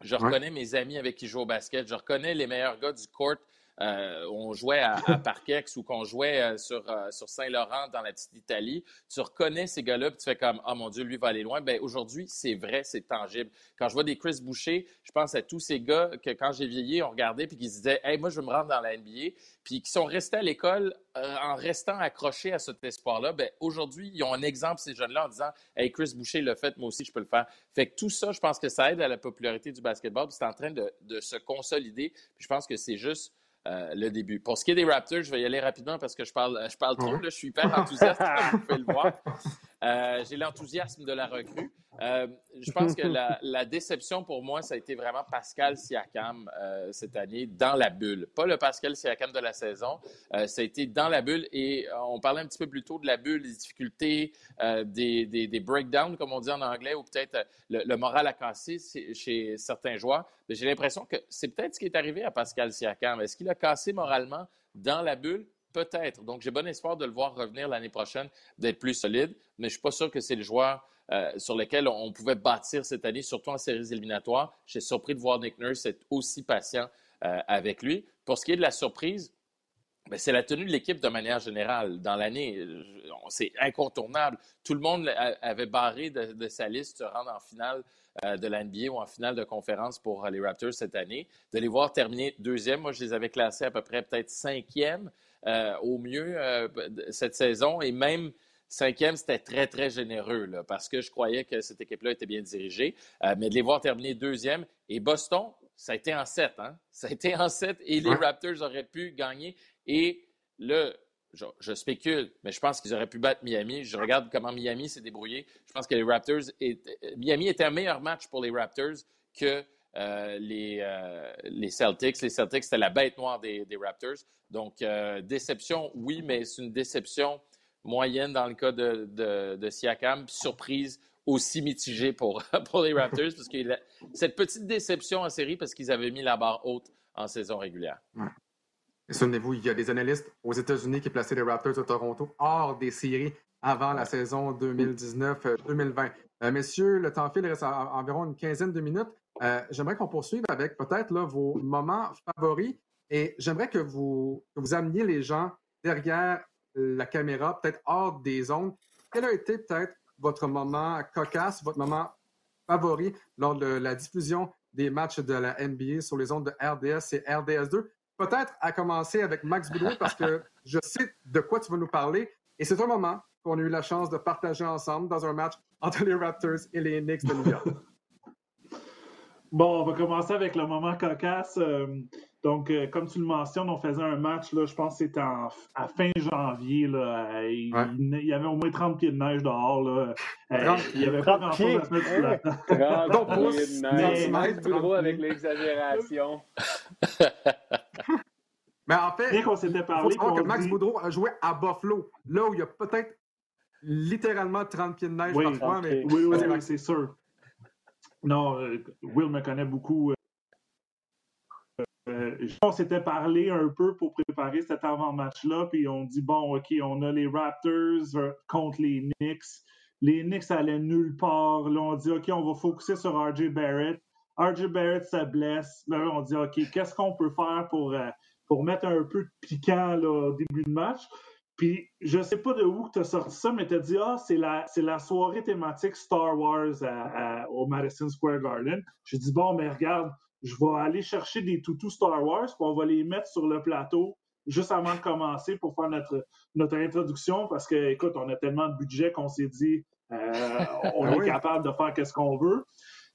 je reconnais mes amis avec qui je joue au basket. Je reconnais les meilleurs gars du court. Euh, on jouait à, à Parkex ou qu'on jouait euh, sur, euh, sur Saint-Laurent dans la petite Italie. Tu reconnais ces gars-là puis tu fais comme Ah mon Dieu, lui va aller loin. Ben aujourd'hui, c'est vrai, c'est tangible. Quand je vois des Chris Boucher, je pense à tous ces gars que quand j'ai vieilli, on regardait puis qui se disaient Hey, moi, je veux me rendre dans la NBA puis qui sont restés à l'école en restant accrochés à cet espoir-là, ben aujourd'hui, ils ont un exemple, ces jeunes-là, en disant Hey, Chris Boucher l'a fait, moi aussi, je peux le faire. Fait que tout ça, je pense que ça aide à la popularité du basketball, puis c'est en train de, de se consolider. Puis je pense que c'est juste euh, le début. Pour ce qui est des Raptors, je vais y aller rapidement parce que je parle, je parle trop. Là, je suis hyper enthousiaste, comme <laughs> vous pouvez le voir. Euh, j'ai l'enthousiasme de la recrue. Euh, je pense que la, déception pour moi, ça a été vraiment Pascal Siakam cette année dans la bulle. Pas le Pascal Siakam de la saison, ça a été dans la bulle et on parlait un petit peu plus tôt de la bulle, des difficultés, des, des, breakdowns, comme on dit en anglais, ou peut-être le, moral à casser chez certains joueurs. J'ai l'impression que c'est peut-être ce qui est arrivé à Pascal Siakam. Est-ce qu'il a cassé moralement dans la bulle? Peut-être. Donc, j'ai bon espoir de le voir revenir l'année prochaine, d'être plus solide, mais je ne suis pas sûr que c'est le joueur euh, sur lequel on pouvait bâtir cette année, surtout en séries éliminatoires. J'ai surpris de voir Nick Nurse être aussi patient euh, avec lui. Pour ce qui est de la surprise, ben, c'est la tenue de l'équipe de manière générale. Dans l'année, euh, c'est incontournable. Tout le monde avait barré de, sa liste se rendre en finale de la NBA ou en finale de conférence pour les Raptors cette année. De les voir terminer deuxième, moi, je les avais classés à peu près peut-être cinquième. Euh, au mieux euh, cette saison. Et même cinquième, c'était très, très généreux parce que je croyais que cette équipe-là était bien dirigée. Euh, mais de les voir terminer deuxième. Et Boston, ça a été en sept. Hein? <laughs> Ça a été en sept et les Raptors auraient pu gagner. Et là, je, spécule, mais je pense qu'ils auraient pu battre Miami. Je regarde comment Miami s'est débrouillé. Je pense que les Raptors. Miami était un meilleur match pour les Raptors que les, les Celtics. Les Celtics, c'était la bête noire des, Raptors. Donc, déception, oui, mais c'est une déception moyenne dans le cas de, de, de Siakam. Surprise aussi mitigée pour, <laughs> pour les Raptors, parce que cette petite déception en série parce qu'ils avaient mis la barre haute en saison régulière. Souvenez-vous, il y a des analystes aux États-Unis qui plaçaient les Raptors de Toronto hors des séries avant la saison 2019-2020. Euh, messieurs, le temps file, il reste environ une quinzaine de minutes. Euh, j'aimerais qu'on poursuive avec peut-être vos moments favoris et j'aimerais que vous, que vous ameniez les gens derrière la caméra, peut-être hors des ondes. Quel a été peut-être votre moment cocasse, votre moment favori lors de la diffusion des matchs de la NBA sur les ondes de RDS et RDS2? Peut-être à commencer avec Max Boudreau parce que je sais de quoi tu vas nous parler et c'est un moment qu'on a eu la chance de partager ensemble dans un match entre les Raptors et les Knicks de New York. <laughs> Bon, on va commencer avec le moment cocasse. Euh, donc, euh, comme tu le mentionnes, on faisait un match, là, je pense que c'était à fin janvier. Là, il, y avait au moins 30 pieds de neige dehors. Là. Euh, il n'y avait pas grand-chose à se mettre sous la 30 pieds de neige. Max Boudreau avec l'exagération. <laughs> Mais en fait, Bien qu'on s'était parlé, faut que Max Boudreau a joué à Buffalo, là où il y a peut-être littéralement 30 pieds de neige oui, parfois. Mais... Oui, oui, oui c'est sûr. Non, euh, Will me connaît beaucoup. Euh, euh, on s'était parlé un peu pour préparer cet avant-match-là, puis on dit bon, OK, on a les Raptors contre les Knicks. Les Knicks allaient nulle part. Là, on dit OK, on va focuser sur RJ Barrett. RJ Barrett se blesse. Là, on dit OK, qu'est-ce qu'on peut faire pour, pour mettre un peu de piquant là, au début de match? Puis, je sais pas de où tu as sorti ça, mais tu as dit, ah, c'est la, la soirée thématique Star Wars au Madison Square Garden. J'ai dit, bon, mais regarde, je vais aller chercher des toutous Star Wars, puis on va les mettre sur le plateau juste avant de commencer pour faire notre, notre introduction, parce que, écoute, on a tellement de budget qu'on s'est dit, euh, <laughs> on ah est capable de faire ce qu'on veut.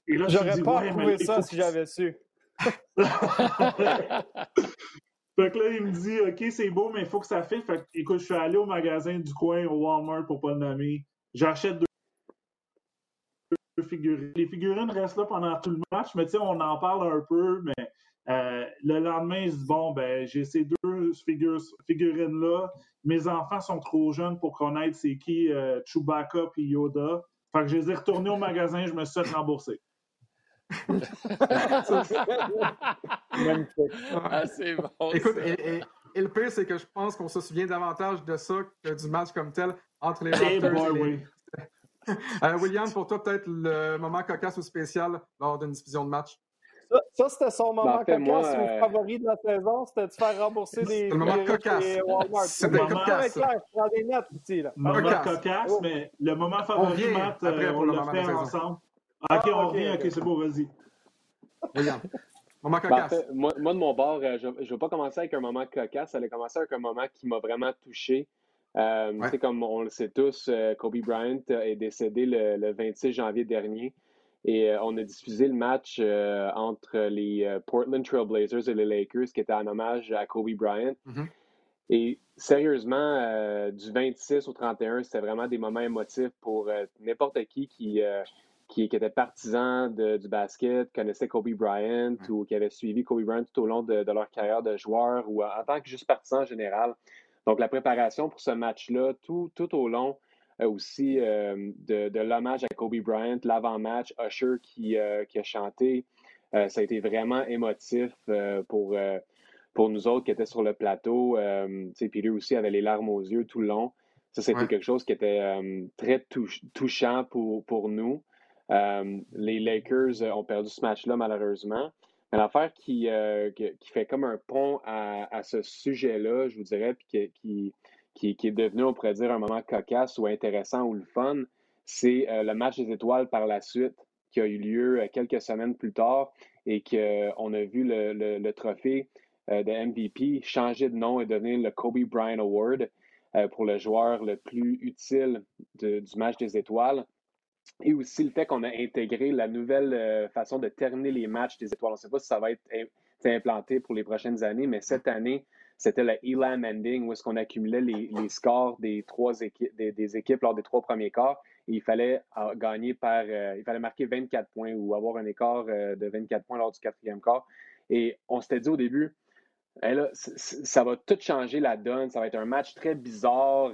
Et là, J'aurais pas ouais, ça si j'avais su. <laughs> <laughs> Fait que là, il me dit, OK, c'est beau, mais il faut que ça fait. Fait que, écoute, je suis allé au magasin du coin, au Walmart, pour pas le nommer. J'achète deux, figurines. Les figurines restent là pendant tout le match, mais tu sais, on en parle un peu, mais euh, le lendemain, se dit, bon, ben, j'ai ces deux figurines-là. Mes enfants sont trop jeunes pour connaître c'est qui euh, Chewbacca puis Yoda. Fait que je les ai retournés au magasin, je me suis fait rembourser. Ah, c'est bon. Écoute, et, le pire, c'est que je pense qu'on se souvient davantage de ça que du match comme tel entre les Raptors et les... <laughs> Euh, William, pour toi, peut-être le moment cocasse ou spécial lors d'une diffusion de match? Ça, c'était son moment ben, cocasse ou euh, favori de la saison, c'était de faire rembourser les. le moment cocasse. C'était cocasse. Clair, je prends des notes ici. Là. Moment cocasse, oh. mais le moment favori, on Matt, euh, on le fait ensemble. Ah, ok, on revient, ok, c'est beau, vas-y. Regarde. Moment ben, cocasse. moi, de mon bord, euh, je ne vais pas commencer avec un moment cocasse, ça allait commencer avec un moment qui m'a vraiment touché. Euh, Comme on le sait tous, euh, Kobe Bryant est décédé le, 26 janvier dernier. Et euh, on a diffusé le match entre les Portland Trailblazers et les Lakers, qui était en hommage à Kobe Bryant. Mm-hmm. Et sérieusement, du 26 au 31, c'était vraiment des moments émotifs pour n'importe qui qui, qui, était partisan du basket, connaissait Kobe Bryant ou qui avait suivi Kobe Bryant tout au long de, leur carrière de joueur ou en tant que juste partisan en général. Donc, la préparation pour ce match-là, tout, tout au long euh, aussi euh, de, l'hommage à Kobe Bryant, l'avant-match, Usher qui, euh, qui, a chanté, ça a été vraiment émotif pour, pour nous autres qui étaient sur le plateau. Peter aussi avait les larmes aux yeux tout le long. Ça, c'était quelque chose qui était très touchant pour, pour nous. Euh, les Lakers ont perdu ce match-là, malheureusement. Mais l'affaire qui, euh, fait comme un pont à, ce sujet-là, je vous dirais, puis qui, est devenu, on pourrait dire, un moment cocasse ou intéressant ou le fun, c'est euh, le match des étoiles par la suite, qui a eu lieu quelques semaines plus tard et qu'on a vu le, trophée de MVP changer de nom et devenir le Kobe Bryant Award pour le joueur le plus utile du match des étoiles. Et aussi le fait qu'on a intégré la nouvelle euh, façon de terminer les matchs des étoiles. On ne sait pas si ça va être implanté pour les prochaines années, mais cette année, c'était le Elam Ending, où est-ce qu'on accumulait les, scores des trois équipes, lors des trois premiers quarts. Et il fallait euh, gagner par, euh, il fallait marquer 24 points ou avoir un écart de 24 points lors du quatrième quart. Et on s'était dit au début, ça va tout changer la donne, ça va être un match très bizarre,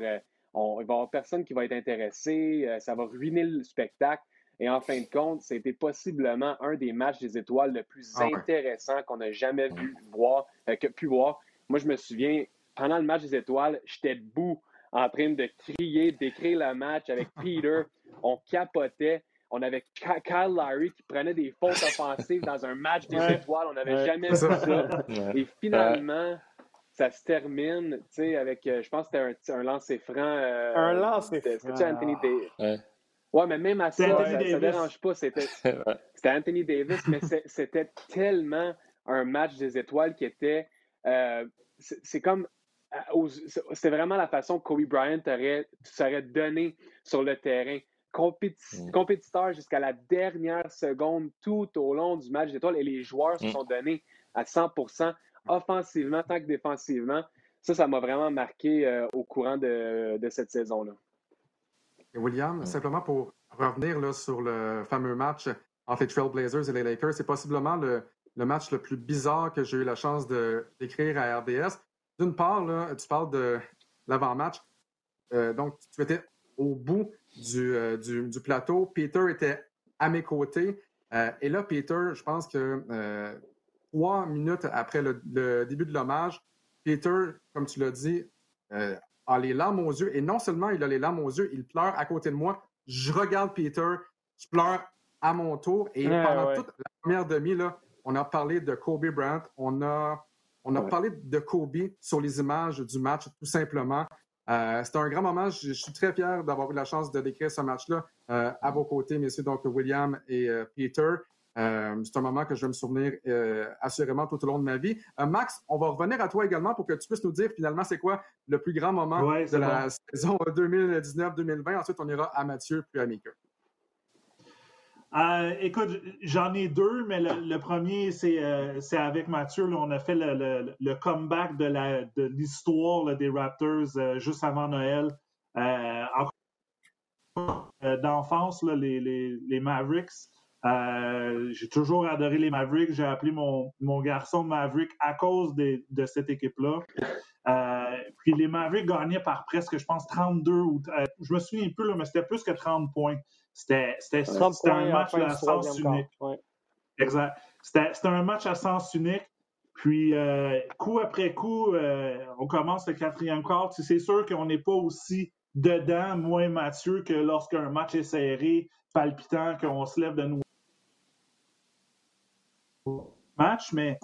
on, il va y avoir personne qui va être intéressé, ça va ruiner le spectacle. Et en fin de compte, c'était possiblement un des matchs des étoiles le plus ah intéressant qu'on a jamais vu voir, que, pu voir. Moi, je me souviens, pendant le match des étoiles, j'étais debout en train de crier, d'écrire le match avec <laughs> Peter. On capotait. On avait Kyle Larry qui prenait des fautes <laughs> offensives dans un match des étoiles. On n'avait jamais vu ça. Et finalement, ça se termine, tu sais, avec, euh, je pense que c'était un, un lancer franc. Euh, un lancer franc. C'était Anthony Davis. Ouais. ouais. mais même à ça, ça, ne dérange pas. C'était <laughs> Anthony Davis, mais c'était tellement un match des étoiles qui était. Euh, c'est comme c'est vraiment la façon que Kobe Bryant serait donné sur le terrain. Mm. compétiteur jusqu'à la dernière seconde tout au long du match d'étoiles et les joueurs se mm. sont donnés à 100 offensivement tant que défensivement. Ça, ça m'a vraiment marqué euh, au courant de, cette saison-là. William, simplement pour revenir là, sur le fameux match entre les Trailblazers et les Lakers, c'est possiblement le, le, match le plus bizarre que j'ai eu la chance d'écrire à RDS. D'une part, tu parles de l'avant-match. Euh, donc, tu étais au bout euh, du, du, plateau. Peter était à mes côtés. Euh, et là, Peter, je pense que trois minutes après le, début de l'hommage, Peter, comme tu l'as dit, a les larmes aux yeux. Et non seulement il a les larmes aux yeux, il pleure à côté de moi. Je regarde Peter, je pleure à mon tour. Et pendant toute la première demi, là, on a parlé de Kobe Bryant, on a on a parlé de Kobe sur les images du match, tout simplement. Euh, C'était un grand moment. Je, suis très fier d'avoir eu la chance de décrire ce match-là euh, à vos côtés, messieurs, donc William et euh, Peter. Euh, c'est un moment que je vais me souvenir assurément tout au long de ma vie. Max, on va revenir à toi également pour que tu puisses nous dire finalement c'est quoi le plus grand moment de la saison <laughs> 2019-2020. Ensuite, on ira à Mathieu puis à Mika. Euh, écoute, j'en ai deux, mais le, premier, euh, c'est avec Mathieu. on a fait le, le, comeback de l'histoire des Raptors euh, juste avant Noël. D'enfance, les, les, les, Mavericks. J'ai toujours adoré les Mavericks. J'ai appelé mon, mon, garçon Maverick à cause de, de cette équipe-là. puis les Mavericks gagnaient par presque, je pense, 32 ou. je me souviens un peu, là, mais c'était plus que 30 points. C'était un match à sens unique. Exact. C'était un match à sens unique. Puis, euh, coup après coup, euh, on commence le quatrième quart. C'est sûr qu'on n'est pas aussi dedans, moins Mathieu, que lorsqu'un match est serré, palpitant, qu'on se lève de nouveau match, mais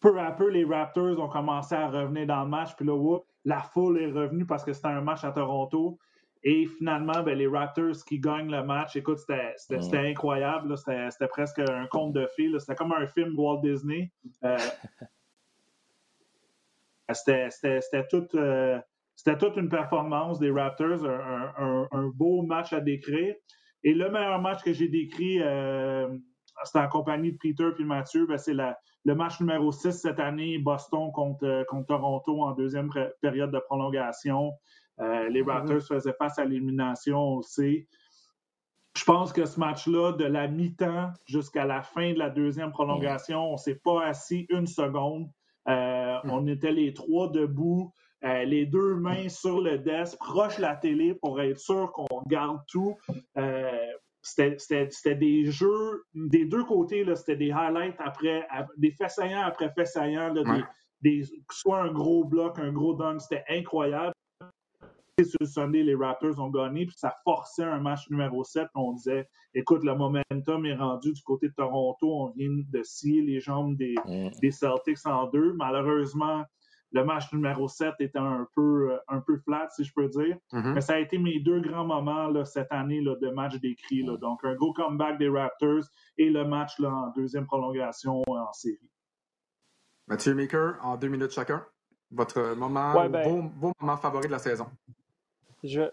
peu à peu, les Raptors ont commencé à revenir dans le match. Puis là, la foule est revenue parce que c'était un match à Toronto. Et finalement, ben, les Raptors qui gagnent le match, écoute, c'était incroyable. C'était presque un conte de fées. C'était comme un film Walt Disney. Euh, <laughs> c'était toute, euh, toute une performance des Raptors, un, beau match à décrire. Et le meilleur match que j'ai décrit, euh, c'était en compagnie de Peter et Mathieu, ben, c'est le match numéro 6 cette année, Boston contre, contre Toronto en deuxième période de prolongation. Euh, les mhm. Raptors faisaient face à l'élimination, aussi. Je pense que ce match-là, de la mi-temps jusqu'à la fin de la deuxième prolongation, on ne s'est pas assis une seconde. Euh, mhm. On était les trois debout, euh, les deux mains sur le desk, proche de la télé pour être sûr qu'on garde tout. C'était des jeux des deux côtés, c'était des highlights après, des faits saillants après faits saillants, soit un gros bloc, un gros dunk, c'était incroyable sur le Sunday, les Raptors ont gagné, puis ça forçait un match numéro 7. On disait, écoute, le momentum est rendu du côté de Toronto. On vient de scier les jambes des, mm. Celtics en deux. Malheureusement, le match numéro 7 était un peu, un peu flat, si je peux dire. Mm-hmm. Mais ça a été mes deux grands moments là, cette année là, de match d'écrit. Donc, un go comeback des Raptors et le match là, en deuxième prolongation en série. Mathieu Maker, en deux minutes chacun, votre moment, ben, vos, moments favoris de la saison.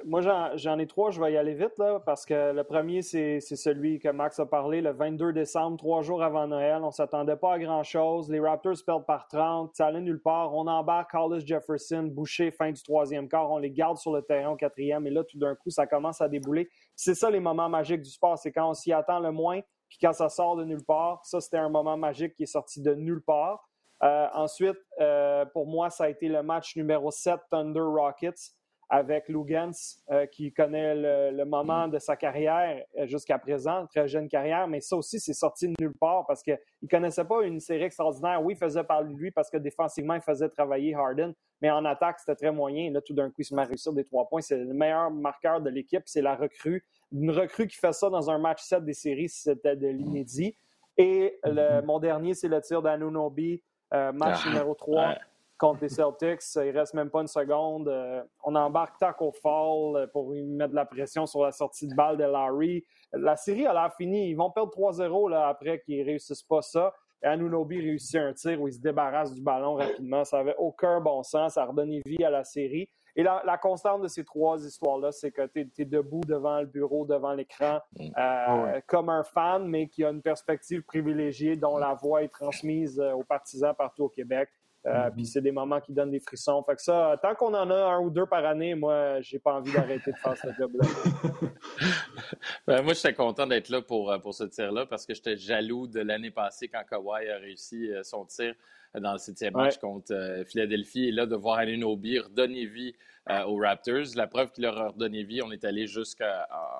Moi, j'en ai trois. Je vais y aller vite là, parce que le premier, c'est celui que Max a parlé, le 22 décembre, trois jours avant Noël. On ne s'attendait pas à grand-chose. Les Raptors perdent par 30. Ça allait nulle part. On embarque Carlos Jefferson, Boucher, fin du troisième quart. On les garde sur le terrain au quatrième. Et là, tout d'un coup, ça commence à débouler. C'est ça les moments magiques du sport. C'est quand on s'y attend le moins, puis quand ça sort de nulle part. Ça, c'était un moment magique qui est sorti de nulle part. Euh, ensuite, euh, pour moi, ça a été le match numéro 7, Thunder Rockets avec Lugans, euh, qui connaît le, moment de sa carrière euh, jusqu'à présent, très jeune carrière, mais ça aussi, c'est sorti de nulle part parce qu'il ne connaissait pas une série extraordinaire. Oui, il faisait parler de lui parce que défensivement, il faisait travailler Harden, mais en attaque, c'était très moyen. Là, tout d'un coup, il se met à réussir des trois points. C'est le meilleur marqueur de l'équipe, c'est la recrue. Une recrue qui fait ça dans un match 7 des séries, c'était de l'inédit. Et le, mon dernier, c'est le tir d'Anunobi, euh, match ah, numéro 3 contre les Celtics. Il reste même pas une seconde. Euh, on embarque Taco Fall euh, pour lui mettre de la pression sur la sortie de balle de Larry. La série a l'air finie. Ils vont perdre 3-0 après qu'ils réussissent pas ça. Et Anunobi réussit un tir où il se débarrasse du ballon rapidement. Ça n'avait aucun bon sens. Ça a redonné vie à la série. Et la, constante de ces trois histoires-là, c'est que tu es, debout devant le bureau, devant l'écran, mm. euh, ah comme un fan, mais qui a une perspective privilégiée dont la voix est transmise aux partisans partout au Québec. Euh, puis c'est des moments qui donnent des frissons. Fait que ça, tant qu'on en a un ou deux par année, moi, j'ai pas envie d'arrêter de faire ce job-là. <laughs> ben, moi, j'étais content d'être là pour, euh, pour ce tir-là parce que j'étais jaloux de l'année passée quand Kawhi a réussi euh, son tir dans le septième match contre Philadelphie. Et là, de voir Anunobi redonner vie euh, aux Raptors. La preuve qu'il leur a redonné vie, on est allé jusqu'en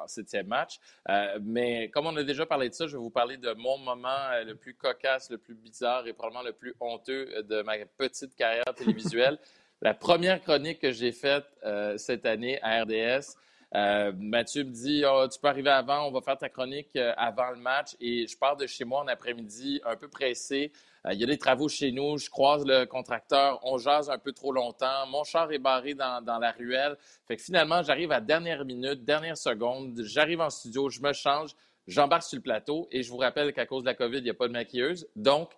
septième match. Euh, mais comme on a déjà parlé de ça, je vais vous parler de mon moment euh, le plus cocasse, le plus bizarre et probablement le plus honteux de ma petite carrière télévisuelle. <laughs> La première chronique que j'ai faite cette année à RDS, Mathieu me dit oh, Tu peux arriver avant, on va faire ta chronique avant le match. Et je pars de chez moi en après-midi, un peu pressé. Euh, il y a des travaux chez nous, je croise le contracteur, on jase un peu trop longtemps, mon char est barré dans, la ruelle. Fait que finalement, j'arrive à dernière minute, dernière seconde, j'arrive en studio, je me change, j'embarque sur le plateau et je vous rappelle qu'à cause de la COVID, il n'y a pas de maquilleuse. Donc,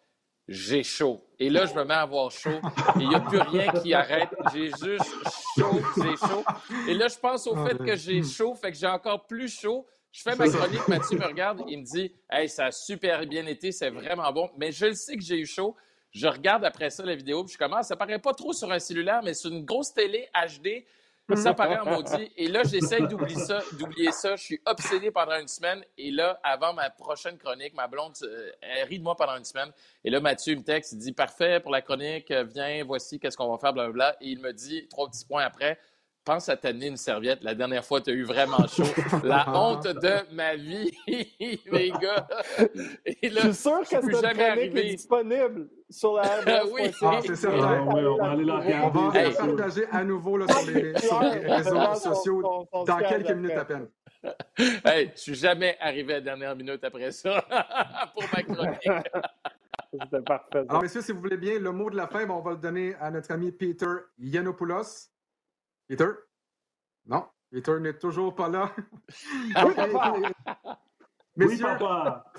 j'ai chaud. Et là, je me mets à avoir chaud et il n'y a plus rien qui arrête. J'ai juste chaud, j'ai chaud. Et là, je pense au fait que j'ai chaud, fait que j'ai encore plus chaud. Je fais ma chronique, Mathieu me regarde, il me dit Hey, ça a super bien été, c'est vraiment bon. Mais je le sais que j'ai eu chaud. Je regarde après ça la vidéo, puis je commence. Ça paraît pas trop sur un cellulaire, mais sur une grosse télé HD, ça paraît en <laughs> maudit. Et là, j'essaie d'oublier ça, d'oublier ça. Je suis obsédé pendant une semaine. Et là, avant ma prochaine chronique, ma blonde, euh, elle rit de moi pendant une semaine. Et là, Mathieu me texte, il dit Parfait pour la chronique, viens, voici, qu'est-ce qu'on va faire, blablabla. Et il me dit, trois petits points après, pense à t'amener une serviette. La dernière fois, tu as eu vraiment chaud. La <laughs> honte de ma vie, <laughs> les gars. Et là, je suis sûr que cette jamais arrivé. est disponible sur la <laughs> ah oui, ah, c'est certain. on va aller la regarder. On va la partager à nouveau là, sur, les, réseaux sociaux dans quelques minutes à peine. Hey, je suis jamais arrivé à la dernière minute après ça pour ma chronique. C'était parfait. Alors, messieurs, si vous voulez bien, le mot de la fin, on va le donner à notre ami Peter Yanopoulos. Peter? Non, Peter n'est toujours pas là. Messieurs,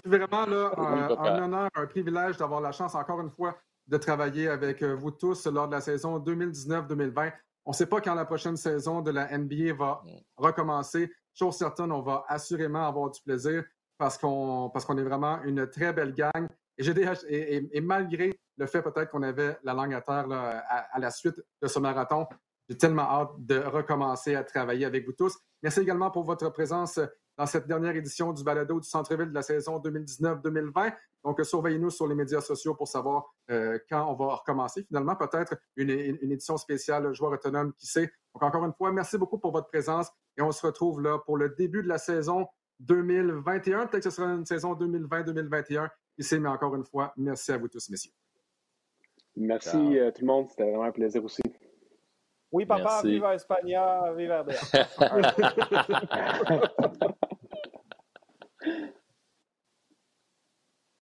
c'est vraiment là, un, honneur, un privilège d'avoir la chance, encore une fois, de travailler avec euh, vous tous lors de la saison 2019-2020. On ne sait pas quand la prochaine saison de la NBA va mm. recommencer. Chose certaine, on va assurément avoir du plaisir parce qu'on parce qu'on est vraiment une très belle gang. Et, et, et, malgré le fait peut-être qu'on avait la langue à terre à, la suite de ce marathon, j'ai tellement hâte de recommencer à travailler avec vous tous. Merci également pour votre présence dans cette dernière édition du balado du Centre-Ville de la saison 2019-2020. Donc, surveillez-nous sur les médias sociaux pour savoir euh, quand on va recommencer. Finalement, peut-être une, édition spéciale joueur autonome, qui sait. Donc, encore une fois, merci beaucoup pour votre présence et on se retrouve là pour le début de la saison 2021. Peut-être que ce sera une saison 2020-2021. Qui sait, mais encore une fois, merci à vous tous, messieurs. Merci euh, tout le monde. C'était vraiment un plaisir aussi. Oui, papa, vive viva España, viva <laughs>